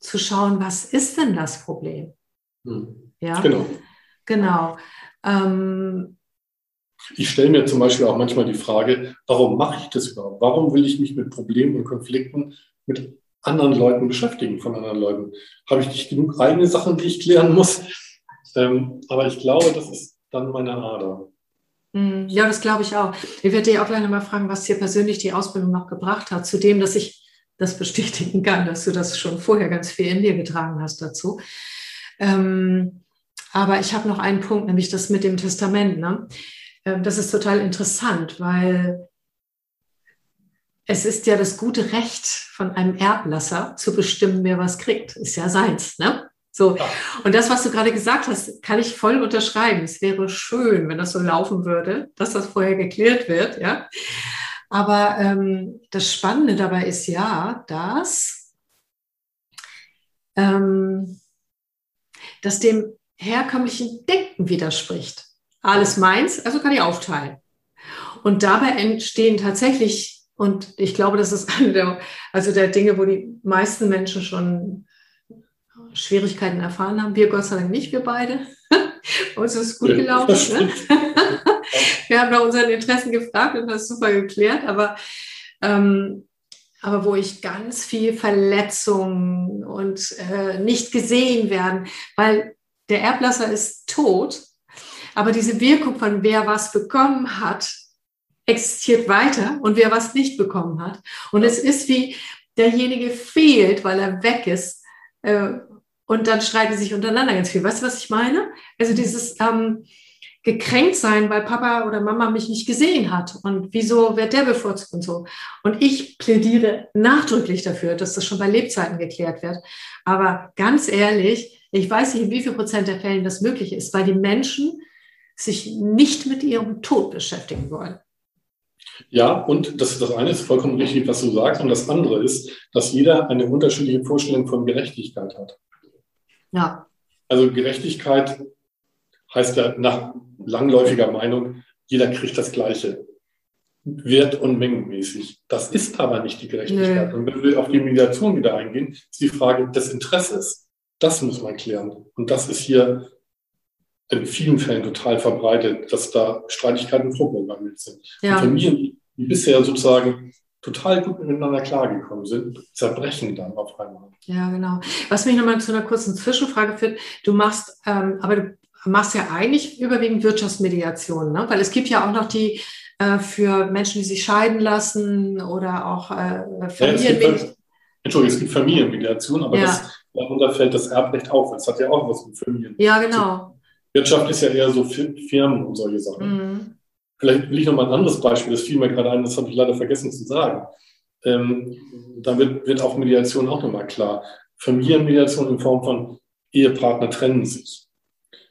zu schauen, was ist denn das Problem? Hm. Ja, genau. Genau. Ähm, ich stelle mir zum Beispiel auch manchmal die Frage, warum mache ich das überhaupt? Warum will ich mich mit Problemen und Konflikten mit anderen Leuten beschäftigen, von anderen Leuten? Habe ich nicht genug eigene Sachen, die ich klären muss? Ähm, aber ich glaube, das ist dann meine Ader. Hm, ja, das glaube ich auch. Ich werde dich auch gleich nochmal fragen, was dir persönlich die Ausbildung noch gebracht hat, zu dem, dass ich das bestätigen kann, dass du das schon vorher ganz viel in dir getragen hast dazu. Ähm, aber ich habe noch einen Punkt, nämlich das mit dem Testament. Ne? äh, das ist total interessant, weil es ist ja das gute Recht von einem Erblasser zu bestimmen, wer was kriegt. Ist ja seins, ne? So. Ja. Und das, was du gerade gesagt hast, kann ich voll unterschreiben. Es wäre schön, wenn das so laufen würde, dass das vorher geklärt wird, ja. Aber ähm, das Spannende dabei ist ja, dass, ähm, das dem herkömmlichen Denken widerspricht. Alles meins, also kann ich aufteilen. Und dabei entstehen tatsächlich, und ich glaube, das ist *laughs* eine der, also der Dinge, wo die meisten Menschen schon Schwierigkeiten erfahren haben. Wir Gott sei Dank nicht, wir beide. *laughs* Uns ist gut gelaufen. Ne? *laughs* wir haben nach unseren Interessen gefragt und das super geklärt, aber, ähm, aber wo ich ganz viel Verletzungen und äh, nicht gesehen werden, weil der Erblasser ist tot, aber diese Wirkung von wer was bekommen hat, existiert weiter und wer was nicht bekommen hat. Und es ist wie derjenige fehlt, weil er weg ist. Äh, und dann streiten sie sich untereinander ganz viel. Weißt du, was ich meine? Also dieses ähm, gekränkt sein, weil Papa oder Mama mich nicht gesehen hat. Und wieso wird der bevorzugt und so? Und ich plädiere nachdrücklich dafür, dass das schon bei Lebzeiten geklärt wird. Aber ganz ehrlich, ich weiß nicht, in wie viel Prozent der Fällen das möglich ist, weil die Menschen sich nicht mit ihrem Tod beschäftigen wollen. Ja, und das, das eine ist vollkommen richtig, was du sagst. Und das andere ist, dass jeder eine unterschiedliche Vorstellung von Gerechtigkeit hat. Ja. Also Gerechtigkeit heißt ja nach langläufiger Meinung, jeder kriegt das Gleiche. Wert- und mengenmäßig. Das ist aber nicht die Gerechtigkeit. Nee. Und wenn wir auf die Mediation wieder eingehen, ist die Frage des Interesses. Das muss man klären. Und das ist hier in vielen Fällen total verbreitet, dass da Streitigkeiten vorprogrammiert sind. Ja. Familien, die bisher sozusagen total gut miteinander klargekommen sind, zerbrechen dann auf einmal. Ja, genau. Was mich nochmal zu einer kurzen Zwischenfrage führt, du machst, ähm, aber du machst ja eigentlich überwiegend Wirtschaftsmediation, ne? weil es gibt ja auch noch die äh, für Menschen, die sich scheiden lassen oder auch äh, Familienmediation. Ja, Entschuldigung, es gibt Familienmediation, aber ja. das, darunter fällt das Erbrecht auf. Das hat ja auch was mit Familien. Ja, genau. Wirtschaft ist ja eher so Firmen und solche Sachen. Mhm. Vielleicht will ich noch mal ein anderes Beispiel, das fiel mir gerade ein, das habe ich leider vergessen zu sagen. Ähm, da wird, wird auch Mediation auch nochmal klar. Familienmediation in Form von Ehepartner trennen sich.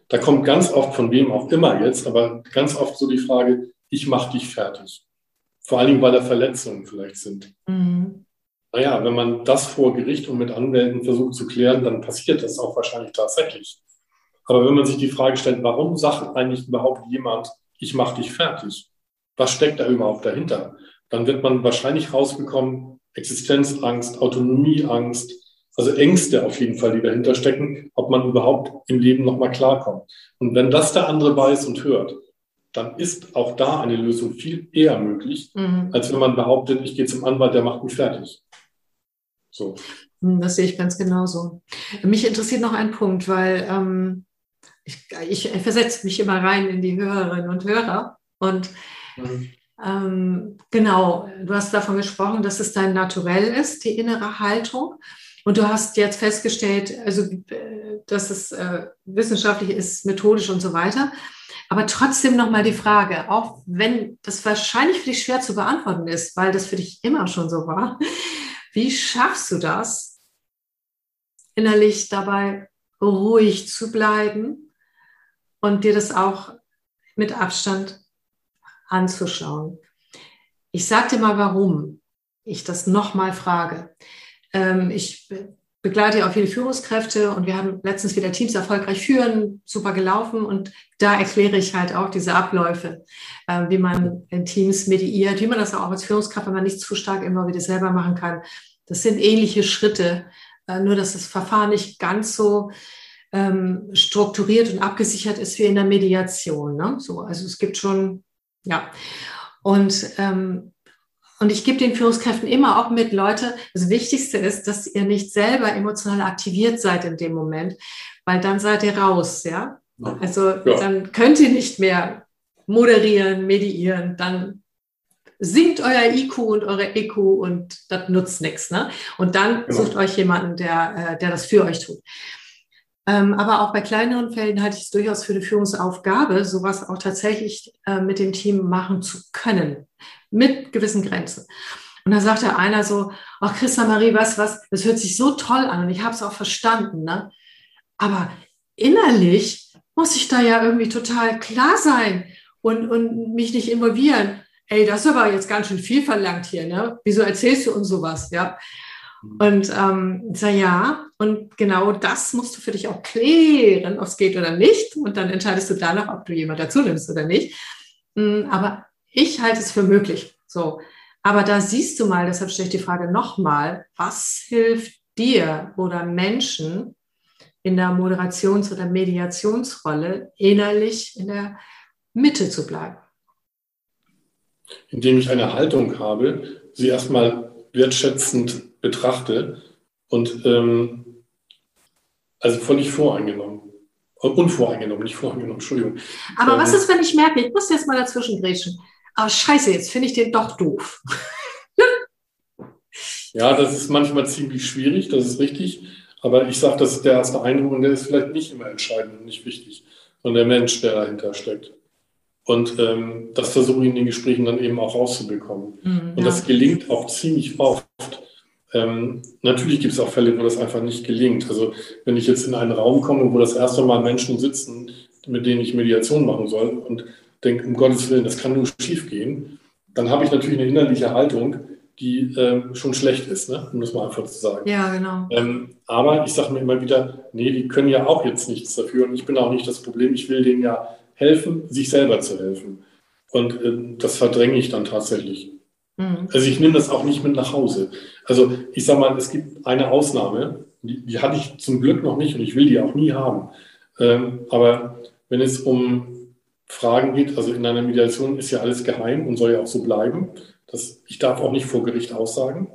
Da kommt ganz oft von wem auch immer jetzt, aber ganz oft so die Frage, ich mache dich fertig. Vor allen Dingen, weil da Verletzungen vielleicht sind. Mhm. Naja, wenn man das vor Gericht und mit Anwälten versucht zu klären, dann passiert das auch wahrscheinlich tatsächlich. Aber wenn man sich die Frage stellt, warum sagt eigentlich überhaupt jemand, ich mache dich fertig. Was steckt da überhaupt dahinter? Dann wird man wahrscheinlich rausbekommen, Existenzangst, Autonomieangst, also Ängste auf jeden Fall, die dahinter stecken, ob man überhaupt im Leben nochmal klarkommt. Und wenn das der andere weiß und hört, dann ist auch da eine Lösung viel eher möglich, mhm. als wenn man behauptet, ich gehe zum Anwalt, der macht mich fertig. So. Hm, das sehe ich ganz genauso. Mich interessiert noch ein Punkt, weil ähm, ich, ich versetze mich immer rein in die Hörerinnen und Hörer. Und mhm. ähm, genau, du hast davon gesprochen, dass es dein Naturell ist, die innere Haltung. Und du hast jetzt festgestellt, also, dass es äh, wissenschaftlich ist, methodisch und so weiter. Aber trotzdem nochmal die Frage, auch wenn das wahrscheinlich für dich schwer zu beantworten ist, weil das für dich immer schon so war, wie schaffst du das, innerlich dabei ruhig zu bleiben und dir das auch mit Abstand anzuschauen. Ich sage dir mal, warum ich das nochmal frage. Ähm, ich begleite auch viele Führungskräfte und wir haben letztens wieder Teams erfolgreich führen, super gelaufen und da erkläre ich halt auch diese Abläufe, äh, wie man in Teams mediiert, wie man das auch als Führungskraft, wenn man nicht zu stark immer wieder selber machen kann. Das sind ähnliche Schritte, äh, nur dass das Verfahren nicht ganz so ähm, strukturiert und abgesichert ist wie in der Mediation. Ne? So, also es gibt schon, ja. Und, ähm, und ich gebe den Führungskräften immer auch mit, Leute, das Wichtigste ist, dass ihr nicht selber emotional aktiviert seid in dem Moment, weil dann seid ihr raus, ja. Also ja. dann könnt ihr nicht mehr moderieren, mediieren, dann sinkt euer IQ und eure EQ und das nutzt nichts. Ne? Und dann genau. sucht euch jemanden, der, äh, der das für euch tut. Ähm, aber auch bei kleineren Fällen halte ich es durchaus für eine Führungsaufgabe, sowas auch tatsächlich äh, mit dem Team machen zu können, mit gewissen Grenzen. Und da sagte einer so, ach Christa Marie, was, was, das hört sich so toll an und ich habe es auch verstanden, ne? Aber innerlich muss ich da ja irgendwie total klar sein und, und mich nicht involvieren. Ey, das ist aber jetzt ganz schön viel verlangt hier, ne? Wieso erzählst du uns sowas, ja? Mhm. Und ähm, ich sage, ja, und genau das musst du für dich auch klären, ob es geht oder nicht. Und dann entscheidest du danach, ob du jemand dazu nimmst oder nicht. Mm, aber ich halte es für möglich. So. Aber da siehst du mal, deshalb stelle ich die Frage nochmal, was hilft dir oder Menschen in der Moderations- oder Mediationsrolle innerlich in der Mitte zu bleiben? Indem ich eine Haltung habe, sie erstmal wertschätzend betrachte und ähm, also völlig voreingenommen. Äh, unvoreingenommen, nicht voreingenommen, Entschuldigung. Aber ähm, was ist, wenn ich merke, ich muss jetzt mal dazwischen grätschen. Aber scheiße, jetzt finde ich den doch doof. *laughs* ja, das ist manchmal ziemlich schwierig, das ist richtig. Aber ich sage, das ist der erste Eindruck und der ist vielleicht nicht immer entscheidend und nicht wichtig, sondern der Mensch, der dahinter steckt. Und ähm, das versuche ich in den Gesprächen dann eben auch rauszubekommen. Mhm, und ja. das gelingt auch ziemlich oft. Ähm, natürlich gibt es auch Fälle, wo das einfach nicht gelingt. Also wenn ich jetzt in einen Raum komme, wo das erste Mal Menschen sitzen, mit denen ich Mediation machen soll und denke, um Gottes Willen, das kann nur schief gehen, dann habe ich natürlich eine innerliche Haltung, die ähm, schon schlecht ist, ne? um das mal einfach zu sagen. Ja, genau. Ähm, aber ich sage mir immer wieder, nee, die können ja auch jetzt nichts dafür und ich bin auch nicht das Problem, ich will denen ja helfen, sich selber zu helfen. Und äh, das verdränge ich dann tatsächlich. Mhm. Also ich nehme das auch nicht mit nach Hause. Also ich sage mal, es gibt eine Ausnahme, die, die, hatte ich zum Glück noch nicht und ich will die auch nie haben. Ähm, aber wenn es um Fragen geht, also in einer Mediation ist ja alles geheim und soll ja auch so bleiben. Das, ich darf auch nicht vor Gericht aussagen.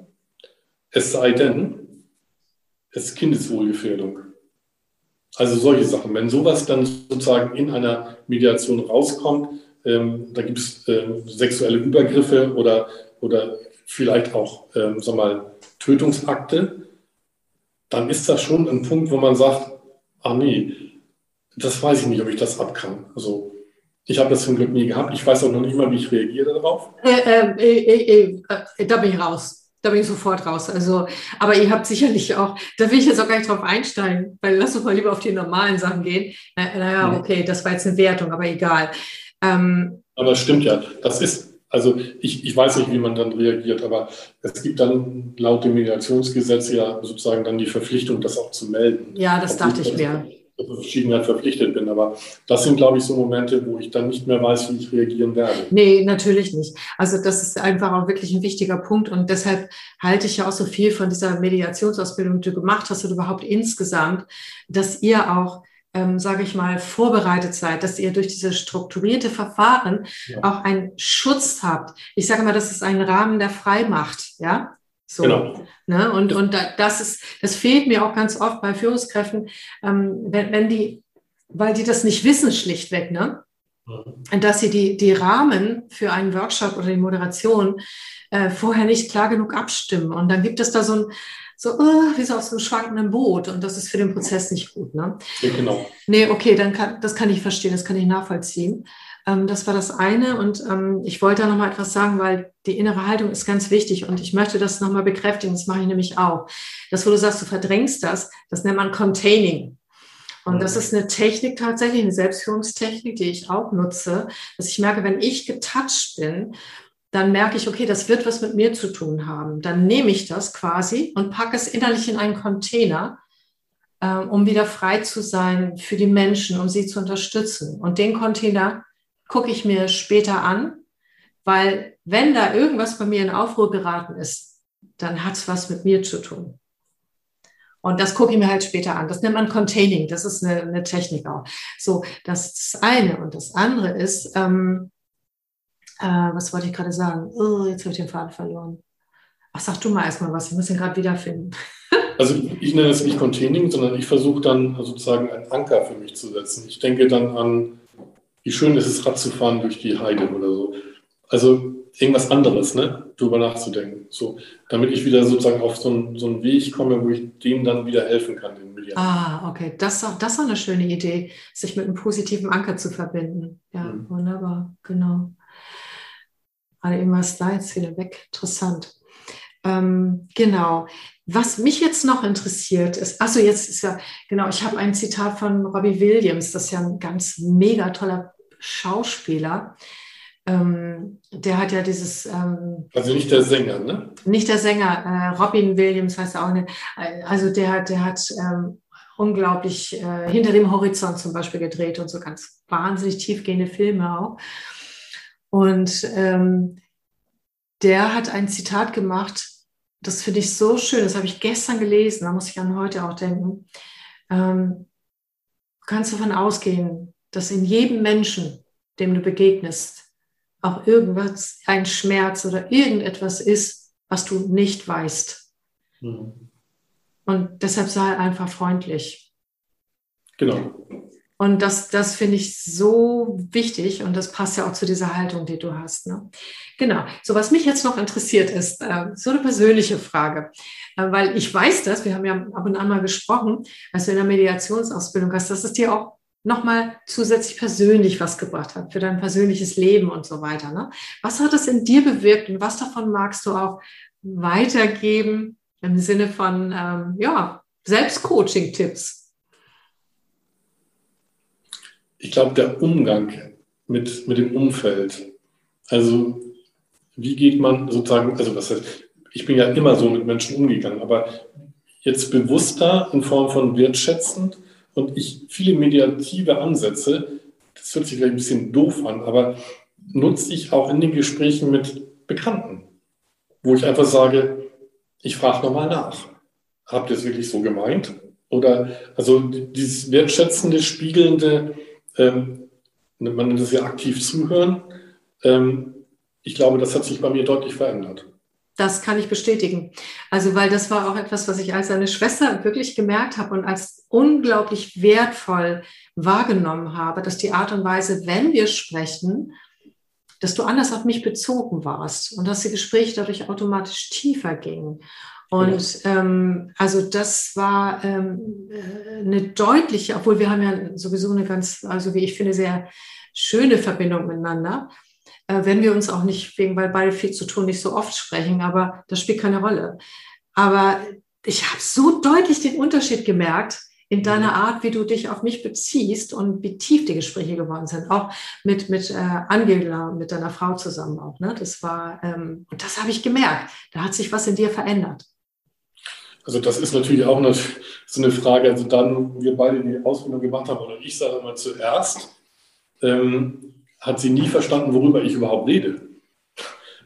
Es sei denn, es ist Kindeswohlgefährdung. Also solche Sachen. Wenn sowas dann sozusagen in einer Mediation rauskommt, ähm, da gibt es äh, sexuelle Übergriffe oder, oder vielleicht auch, ähm, sag mal, Tötungsakte, dann ist das schon ein Punkt, wo man sagt, ah nee, das weiß ich nicht, ob ich das ab kann. Also ich habe das zum Glück nie gehabt. Ich weiß auch noch nicht mal, wie ich reagiere darauf. Äh, äh, äh, äh da bin ich raus. Da bin ich sofort raus. Also, aber ihr habt sicherlich auch, da will ich jetzt auch gar nicht drauf einsteigen, weil lass uns mal lieber auf die normalen Sachen gehen. Naja, na okay, das war jetzt eine Wertung, aber egal. Ähm, aber es stimmt ja. Das ist, also ich, ich weiß nicht, wie man dann reagiert, aber es gibt dann laut dem Mediationsgesetz ja sozusagen dann die Verpflichtung, das auch zu melden. Ja, das dachte ich mir. Verschiedenheit verpflichtet bin. Aber das sind, glaube ich, so Momente, wo ich dann nicht mehr weiß, wie ich reagieren werde. Nee, natürlich nicht. Also das ist einfach auch wirklich ein wichtiger Punkt. Und deshalb halte ich ja auch so viel von dieser Mediationsausbildung, die du gemacht hast und überhaupt insgesamt, dass ihr auch ähm, sage ich mal, vorbereitet seid, dass ihr durch diese strukturierte Verfahren ja. auch einen Schutz habt. Ich sage mal, das ist ein Rahmen der Freimacht, ja. So, genau. Ne? Und, und das ist, das fehlt mir auch ganz oft bei Führungskräften, ähm, wenn, wenn die, weil die das nicht wissen, schlichtweg, ne? Mhm. Dass sie die, die Rahmen für einen Workshop oder die Moderation äh, vorher nicht klar genug abstimmen. Und dann gibt es da so ein, so, uh, wie so auf so einem schwankenden Boot. Und das ist für den Prozess nicht gut. Ne? Ja, genau. Nee, okay, dann kann, das kann ich verstehen, das kann ich nachvollziehen. Ähm, das war das eine. Und ähm, ich wollte da nochmal etwas sagen, weil die innere Haltung ist ganz wichtig. Und ich möchte das nochmal bekräftigen. Das mache ich nämlich auch. Das, wo du sagst, du verdrängst das, das nennt man Containing. Und das ist eine Technik tatsächlich, eine Selbstführungstechnik, die ich auch nutze, dass ich merke, wenn ich getouched bin, dann merke ich, okay, das wird was mit mir zu tun haben. Dann nehme ich das quasi und packe es innerlich in einen Container, äh, um wieder frei zu sein für die Menschen, um sie zu unterstützen. Und den Container gucke ich mir später an, weil wenn da irgendwas bei mir in Aufruhr geraten ist, dann hat es was mit mir zu tun. Und das gucke ich mir halt später an. Das nennt man Containing. Das ist eine, eine Technik auch. So, das ist das eine. Und das andere ist, ähm, äh, was wollte ich gerade sagen? Oh, jetzt habe ich den Faden verloren. Ach, sag du mal erstmal was. Ich muss ihn gerade wiederfinden. *laughs* also ich nenne es nicht Containing, sondern ich versuche dann sozusagen einen Anker für mich zu setzen. Ich denke dann an wie schön ist es, Rad zu fahren durch die Heide oder so. Also irgendwas anderes, ne? Drüber nachzudenken. So, damit ich wieder sozusagen auf so einen, so einen Weg komme, wo ich denen dann wieder helfen kann, den Milliarden. Ah, okay. Das, das ist auch eine schöne Idee, sich mit einem positiven Anker zu verbinden. Ja, mhm. wunderbar, genau. Aber immer Slides wieder weg. Interessant. Ähm, genau. Was mich jetzt noch interessiert ist, also jetzt ist ja, genau, ich habe ein Zitat von Robbie Williams, das ist ja ein ganz mega toller Schauspieler. Ähm, der hat ja dieses. Ähm, also nicht der Sänger, ne? Nicht der Sänger. Äh, Robin Williams heißt er auch nicht. Also der hat, der hat ähm, unglaublich äh, hinter dem Horizont zum Beispiel gedreht und so ganz wahnsinnig tiefgehende Filme auch. Und ähm, der hat ein Zitat gemacht, das finde ich so schön, das habe ich gestern gelesen, da muss ich an heute auch denken. Ähm, du kannst davon ausgehen, dass in jedem Menschen, dem du begegnest, auch irgendwas, ein Schmerz oder irgendetwas ist, was du nicht weißt. Mhm. Und deshalb sei einfach freundlich. Genau. Und das, das finde ich so wichtig und das passt ja auch zu dieser Haltung, die du hast. Ne? Genau. So, was mich jetzt noch interessiert ist, äh, so eine persönliche Frage, äh, weil ich weiß das, wir haben ja ab und an mal gesprochen, als du in der Mediationsausbildung hast, dass es dir auch nochmal zusätzlich persönlich was gebracht hat für dein persönliches Leben und so weiter. Ne? Was hat es in dir bewirkt und was davon magst du auch weitergeben im Sinne von ähm, ja, Selbstcoaching-Tipps? Ich glaube, der Umgang mit, mit dem Umfeld. Also, wie geht man sozusagen, also was heißt, ich bin ja immer so mit Menschen umgegangen, aber jetzt bewusster in Form von wertschätzend und ich viele mediative Ansätze, das hört sich vielleicht ein bisschen doof an, aber nutze ich auch in den Gesprächen mit Bekannten, wo ich einfach sage, ich frage nochmal nach. Habt ihr es wirklich so gemeint? Oder also dieses wertschätzende, spiegelnde, ähm, man nennt es ja aktiv zuhören. Ähm, ich glaube, das hat sich bei mir deutlich verändert. Das kann ich bestätigen. Also, weil das war auch etwas, was ich als seine Schwester wirklich gemerkt habe und als unglaublich wertvoll wahrgenommen habe, dass die Art und Weise, wenn wir sprechen, dass du anders auf mich bezogen warst und dass die Gespräche dadurch automatisch tiefer gingen. Und ähm, also das war ähm, äh, eine deutliche, obwohl wir haben ja sowieso eine ganz, also wie ich finde, sehr schöne Verbindung miteinander. Äh, wenn wir uns auch nicht, wegen, weil beide viel zu tun, nicht so oft sprechen, aber das spielt keine Rolle. Aber ich habe so deutlich den Unterschied gemerkt in deiner mhm. Art, wie du dich auf mich beziehst und wie tief die Gespräche geworden sind. Auch mit, mit äh, Angela, mit deiner Frau zusammen auch. Ne? Das war, ähm, und das habe ich gemerkt. Da hat sich was in dir verändert. Also das ist natürlich auch eine, so eine Frage. Also dann wir beide die Ausbildung gemacht haben, oder ich sage mal zuerst, ähm, hat sie nie verstanden, worüber ich überhaupt rede.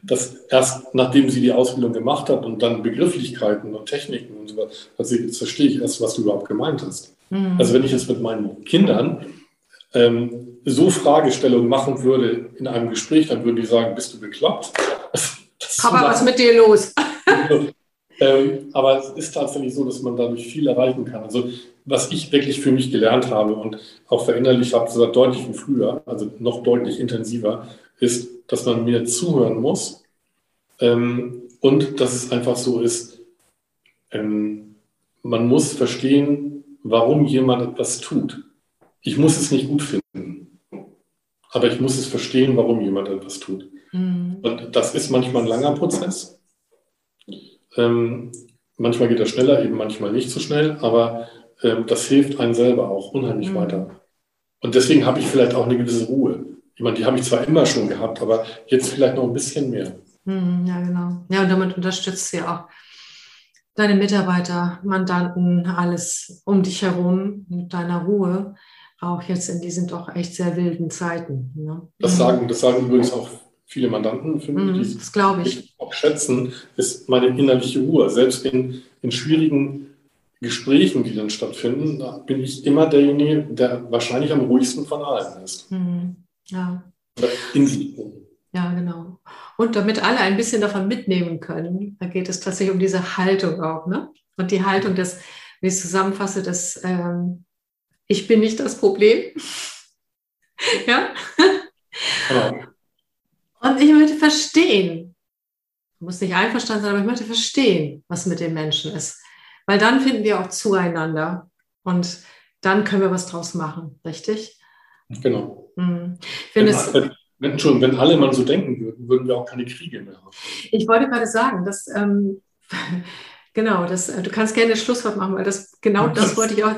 Das erst nachdem sie die Ausbildung gemacht hat und dann Begrifflichkeiten und Techniken und so weiter, hat sie, jetzt verstehe ich erst, was du überhaupt gemeint hast. Mhm. Also wenn ich jetzt mit meinen Kindern ähm, so Fragestellungen machen würde in einem Gespräch, dann würden die sagen, bist du bekloppt? *laughs* Papa, was ist mit dir los? *laughs* Ähm, aber es ist tatsächlich so, dass man dadurch viel erreichen kann. Also was ich wirklich für mich gelernt habe und auch verinnerlicht habe, sogar deutlich von früher, also noch deutlich intensiver, ist, dass man mir zuhören muss ähm, und dass es einfach so ist, ähm, man muss verstehen, warum jemand etwas tut. Ich muss es nicht gut finden, aber ich muss es verstehen, warum jemand etwas tut. Mhm. Und das ist manchmal ein langer Prozess. Ähm, manchmal geht er schneller, eben manchmal nicht so schnell, aber ähm, das hilft einem selber auch unheimlich mhm. weiter. Und deswegen habe ich vielleicht auch eine gewisse Ruhe. Ich meine, die habe ich zwar immer schon gehabt, aber jetzt vielleicht noch ein bisschen mehr. Mhm, ja, genau. Ja, und damit unterstützt du ja auch deine Mitarbeiter, Mandanten, alles um dich herum mit deiner Ruhe, auch jetzt in diesen doch echt sehr wilden Zeiten. Ne? Das, sagen, das sagen übrigens auch viele Mandanten mich, mm, die das glaube ich. auch schätzen, ist meine innerliche Ruhe. Selbst in, in schwierigen Gesprächen, die dann stattfinden, da bin ich immer derjenige, der wahrscheinlich am ruhigsten von allen ist. Mm, ja. Ja, genau. Und damit alle ein bisschen davon mitnehmen können, da geht es tatsächlich um diese Haltung auch. Ne? Und die Haltung, dass, wie ich es zusammenfasse, dass ähm, ich bin nicht das Problem. *laughs* ja. Genau. Und ich möchte verstehen, ich muss nicht einverstanden sein, aber ich möchte verstehen, was mit den Menschen ist. Weil dann finden wir auch zueinander und dann können wir was draus machen, richtig? Genau. Hm. Wenn, es, wenn, schon, wenn alle mal so denken würden, würden wir auch keine Kriege mehr haben. Ich wollte gerade sagen, dass ähm, *laughs* genau, das, äh, du kannst gerne das Schlusswort machen, weil das genau das wollte ich auch.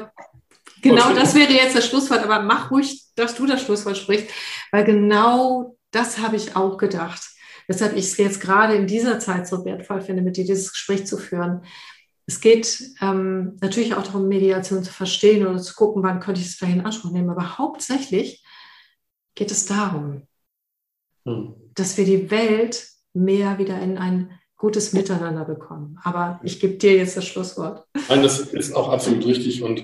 Genau das wäre jetzt das Schlusswort, aber mach ruhig, dass du das Schlusswort sprichst, weil genau das habe ich auch gedacht. Weshalb ich es jetzt gerade in dieser Zeit so wertvoll finde, mit dir dieses Gespräch zu führen. Es geht ähm, natürlich auch darum, Mediation zu verstehen oder zu gucken, wann könnte ich es vielleicht in Anspruch nehmen. Aber hauptsächlich geht es darum, hm. dass wir die Welt mehr wieder in ein gutes Miteinander bekommen. Aber ich gebe dir jetzt das Schlusswort. Nein, das ist auch absolut richtig. Und,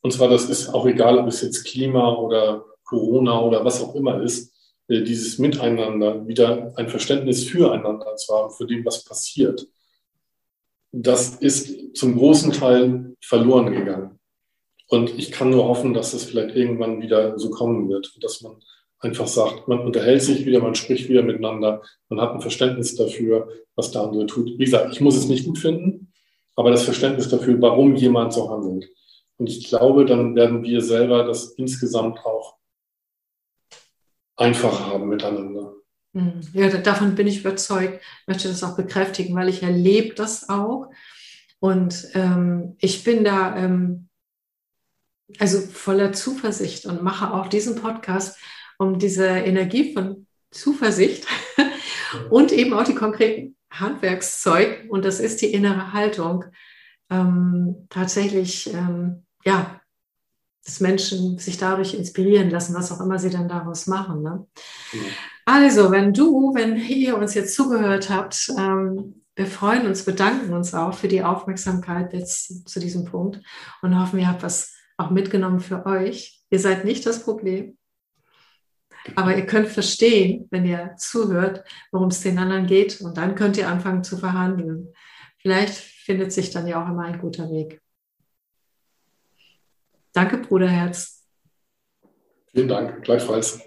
und zwar, das ist auch egal, ob es jetzt Klima oder Corona oder was auch immer ist, dieses Miteinander, wieder ein Verständnis füreinander zu haben, für dem, was passiert das ist zum großen Teil verloren gegangen. Und ich kann nur hoffen, dass das vielleicht irgendwann wieder so kommen wird, dass man einfach sagt, man unterhält sich wieder, man spricht wieder miteinander, man hat ein Verständnis dafür, was der andere tut. Wie gesagt, ich muss es nicht gut finden, aber das Verständnis dafür, warum jemand so handelt. Und ich glaube, dann werden wir selber das insgesamt auch einfacher haben miteinander. Hm. Ja, davon bin ich überzeugt, möchte das auch bekräftigen, weil ich erlebe das auch. Und ähm, ich bin da ähm, also voller Zuversicht und mache auch diesen Podcast, um diese Energie von Zuversicht *laughs* und eben auch die konkreten Handwerkszeug, und das ist die innere Haltung, ähm, tatsächlich ähm, ja, dass Menschen sich dadurch inspirieren lassen, was auch immer sie dann daraus machen. Ne? Ja. Also, wenn du, wenn ihr uns jetzt zugehört habt, ähm, wir freuen uns, bedanken uns auch für die Aufmerksamkeit jetzt zu diesem Punkt und hoffen, ihr habt was auch mitgenommen für euch. Ihr seid nicht das Problem, aber ihr könnt verstehen, wenn ihr zuhört, worum es den anderen geht und dann könnt ihr anfangen zu verhandeln. Vielleicht findet sich dann ja auch immer ein guter Weg. Danke, Bruderherz. Vielen Dank, gleichfalls.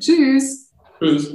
Tschüss. Tschüss.